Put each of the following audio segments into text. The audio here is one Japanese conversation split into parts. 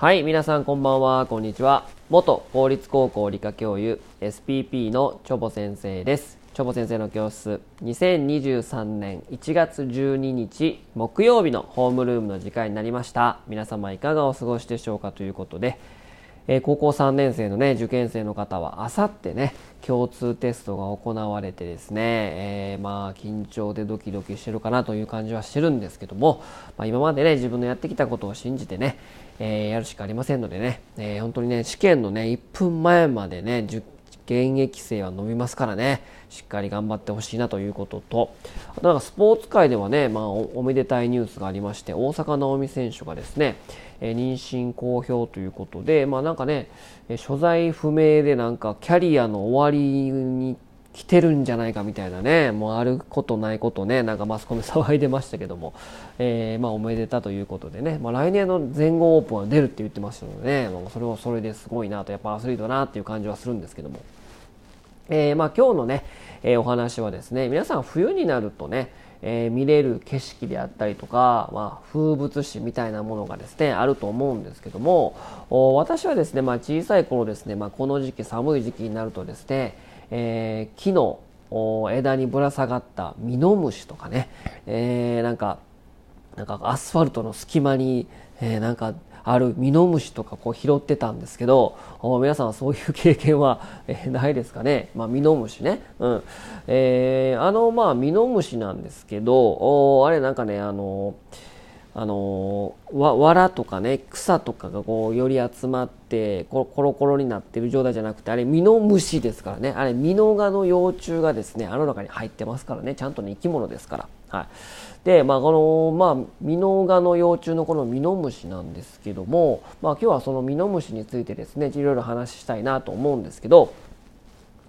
はい、皆さんこんばんは、こんにちは。元公立高校理科教諭 SPP のチョボ先生です。チョボ先生の教室、2023年1月12日木曜日のホームルームの時間になりました。皆様いかがお過ごしでしょうかということで、え高校3年生のね受験生の方はあさってね共通テストが行われてですね、えーまあ緊張でドキドキしてるかなという感じはしてるんですけども、まあ、今までね自分のやってきたことを信じてね、えーやるしかありませんのでね、えー本当にね試験のね1分前までね受現役生は伸びますからねしっかり頑張ってほしいなということとあとなんかスポーツ界ではね、まあ、おおめでたいニュースがありまして大坂なおみ選手がですね、えー妊娠公表ということでまあなんかね所在不明でなんかキャリアの終わりに来てるんじゃないかみたいなねもうあることないことねなんかマスコミ騒いでましたけども、えーまあおめでたということでね、まあ、来年の全豪オープンは出るって言ってましたのでね、まあ、それはそれですごいなとやっぱアスリートだなっていう感じはするんですけども。えーまあ、今日のね、えーお話はですね皆さん冬になるとね、えー見れる景色であったりとか、まあ、風物詩みたいなものがですねあると思うんですけども私はですね、まあ、小さい頃ですね、まあ、この時期寒い時期になるとですね、え木の枝にぶら下がったミノムシとかね、えなんかなんかアスファルトの隙間に、えなんかあるミノムシとかこう拾ってたんですけど皆さんそういう経験は、えーないですかね、まあ、ミノムシね、うん。えーあのまあミノムシなんですけどあれなんかねあのあのわ藁とかね草とかがこうより集まってコロコロコロになってる状態じゃなくてあれミノムシですからね。あれミノガの幼虫がですねあの中に入ってますからね。ちゃんとね生き物ですから。はい、でまあこのまあミノガの幼虫のこのミノムシなんですけども、まあ、今日はそのミノムシについてですねいろいろ話したいなと思うんですけど、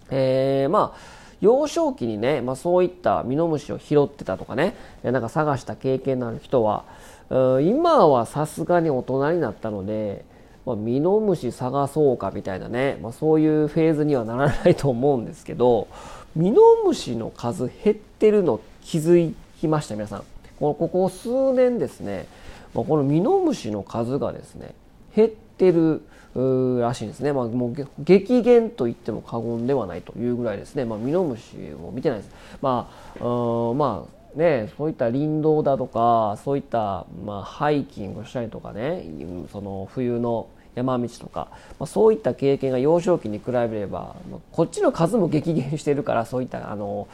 えーまあ幼少期にね、まあ、そういったミノムシを拾ってたとかねなんか探した経験のある人はう今はさすがに大人になったので、まあ、ミノムシ探そうかみたいなね、まあ、そういうフェーズにはならないと思うんですけどミノムシの数減ってるの気づきました皆さん。このここ数年ですね、ま、このミノムシの数がですね減ってるらしいんですね、まあ、もう激減と言っても過言ではないというぐらいですね、まあ、ミノムシを見てないです。まあ、うんまあね、そういった林道だとかそういった、まあ、ハイキングしたりとかねその冬の山道とか、まあ、そういった経験が幼少期に比べればこっちの数も激減してるからそういったあの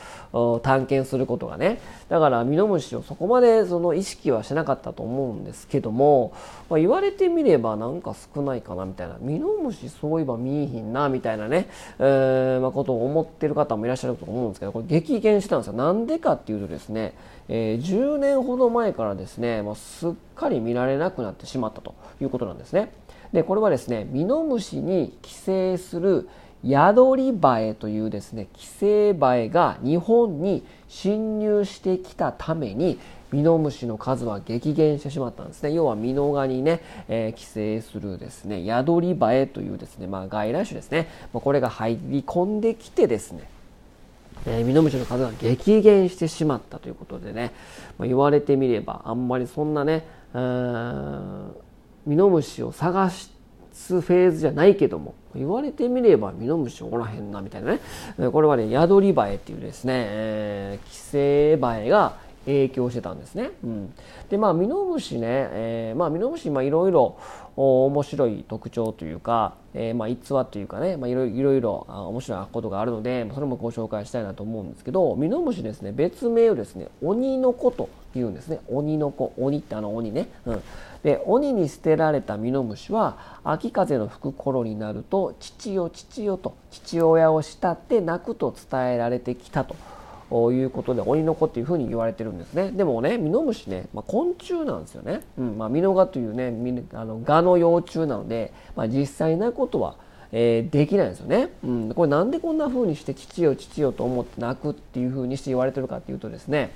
探検することがね。だからミノムシをそこまでその意識はしなかったと思うんですけども、まあ、言われてみればなんか少ないかなみたいな。ミノムシそういえば見えひんなみたいなね、えーまあ、ことを思ってる方もいらっしゃると思うんですけどこれ激減したんですよ。なんでかっていうとですね、えー10年ほど前からですね、まあ、すっかり見られなくなってしまったということなんですね。でこれはですねミノムシに寄生する宿りバエというですね寄生バエが日本に侵入してきたためにミノムシの数は激減してしまったんですね。要はミノガにね、えー寄生するですね宿りバエというですね、まあ、外来種ですね、まあ、これが入り込んできてですねえーミノムシの数が激減してしまったということでね、まあ、言われてみればあんまりそんなねミノムシを探すフェーズじゃないけども言われてみればミノムシおらへんなみたいなねこれはね宿りバエっていうですね、えー寄生バエが影響してたんですね。うん、でまあミノムシね、えーまあミノムシいろいろ面白い特徴というか、えーまあ逸話というかね、まあいろいろ面白いことがあるので、それもご紹介したいなと思うんですけど、ミノムシですね別名をですね鬼の子と言うんですね。鬼の子、鬼ってあの鬼ね。うん。で鬼に捨てられたミノムシは秋風の吹く頃になると父よ父よと父親を慕って泣くと伝えられてきたと。いうことで鬼の子っていうふうに言われてるんですねでもねミノムシね、まあ、昆虫なんですよね、うんまあ、ミノガというねあのガの幼虫なので、まあ、実際なことは、えーできないんですよね、うん、これなんでこんなふうにして父よ父よと思って泣くっていうふうにして言われてるかっていうとですね、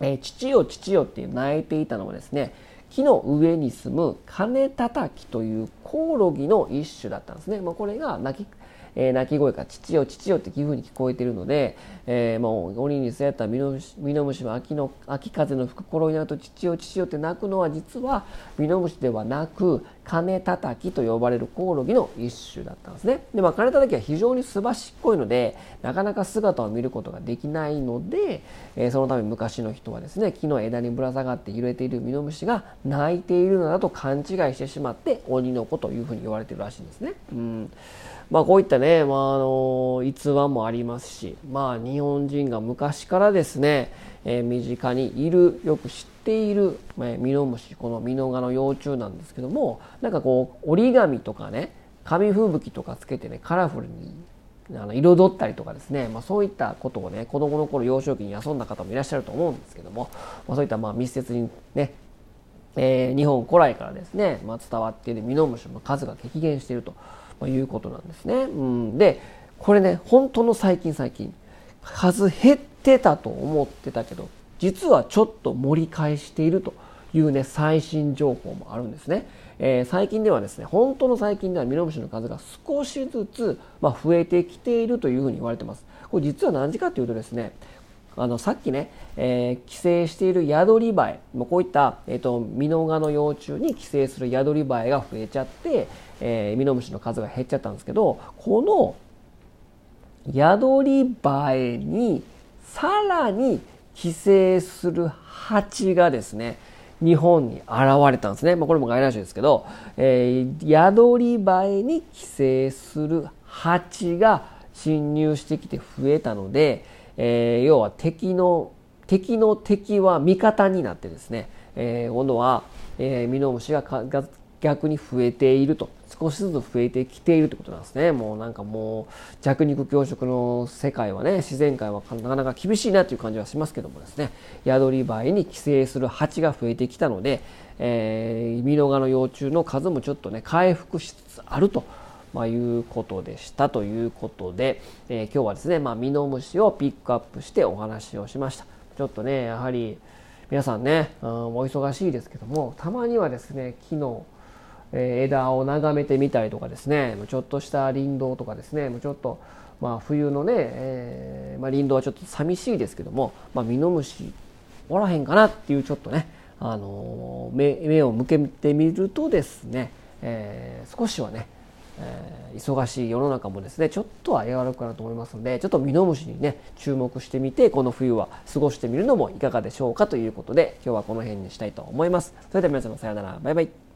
えー父よ父よって泣いていたのはですね木の上に住む金叩きというコオロギの一種だったんですね、まあ、これが泣きえー鳴き声が父よ父よっていうふうに聞こえているので、えーもう鬼にそうやったミノムシは秋の秋風の吹く頃になると父よ父よって鳴くのは実はミノムシではなく金叩きと呼ばれるコオロギの一種だったんですね。で、まあ、金叩きは非常にすばしっこいので、なかなか姿を見ることができないので、えー、そのため昔の人はですね、木の枝にぶら下がって揺れているミノムシが鳴いているのだと勘違いしてしまって、鬼の子というふうに言われているらしいんですね。うんまあ、こういったね、まあ、あの逸話もありますし、まあ、日本人が昔からですね、えー、身近にいるよく知っている、えー、ミノムシこのミノガの幼虫なんですけどもなんかこう折り紙とかね紙吹雪とかつけてねカラフルにあの彩ったりとかですね、まあ、そういったことをね子供の頃幼少期に遊んだ方もいらっしゃると思うんですけども、まあ、そういったまあ密接にね、えー、日本古来からですね、まあ、伝わっているミノムシの数が激減しているということなんですね。うん、でこれね本当の最近最近数減ってたと思ってたけど実はちょっと盛り返しているというね最新情報もあるんですね、えー、最近ではですね本当の最近ではミノムシの数が少しずつ、まあ、増えてきているというふうに言われてます。これ実は何時かというとですねあのさっきね、えー、寄生している宿りバエこういった、えーと、ミノガの幼虫に寄生する宿りバエが増えちゃって、えー、ミノムシの数が減っちゃったんですけどこの宿りバエにさらに寄生する蜂がですね日本に現れたんですね、まあ、これも外来種ですけど、えー、宿りバエに寄生する蜂が侵入してきて増えたので、えー、要は敵の敵の敵は味方になってですね、えー、今度は、えー、ミノムシが逆に増えていると。少しずつ増えてきているということなんですねもうなんかもう弱肉強食の世界はね自然界はなかなか厳しいなという感じはしますけどもですね宿りバエに寄生する蜂が増えてきたので、えー、ミノガの幼虫の数もちょっとね回復しつつあるとまあ、いうことでしたということで、えー、今日はですね、まあ、ミノムシをピックアップしてお話をしました。ちょっとね、やはり皆さんね、うん、お忙しいですけども、たまにはですね、昨日、え枝を眺めてみたりとかですねちょっとした林道とかですねちょっとまあ冬のね、えー、まあ、林道はちょっと寂しいですけども、まあ、ミノムシおらへんかなっていうちょっとね、あの目目を向けてみるとですね、えー、少しはね、え、忙しい世の中もですねちょっとは和らぐかなと思いますのでちょっとミノムシにね注目してみてこの冬は過ごしてみるのもいかがでしょうかということで今日はこの辺にしたいと思います。それでは皆様さようならバイバイ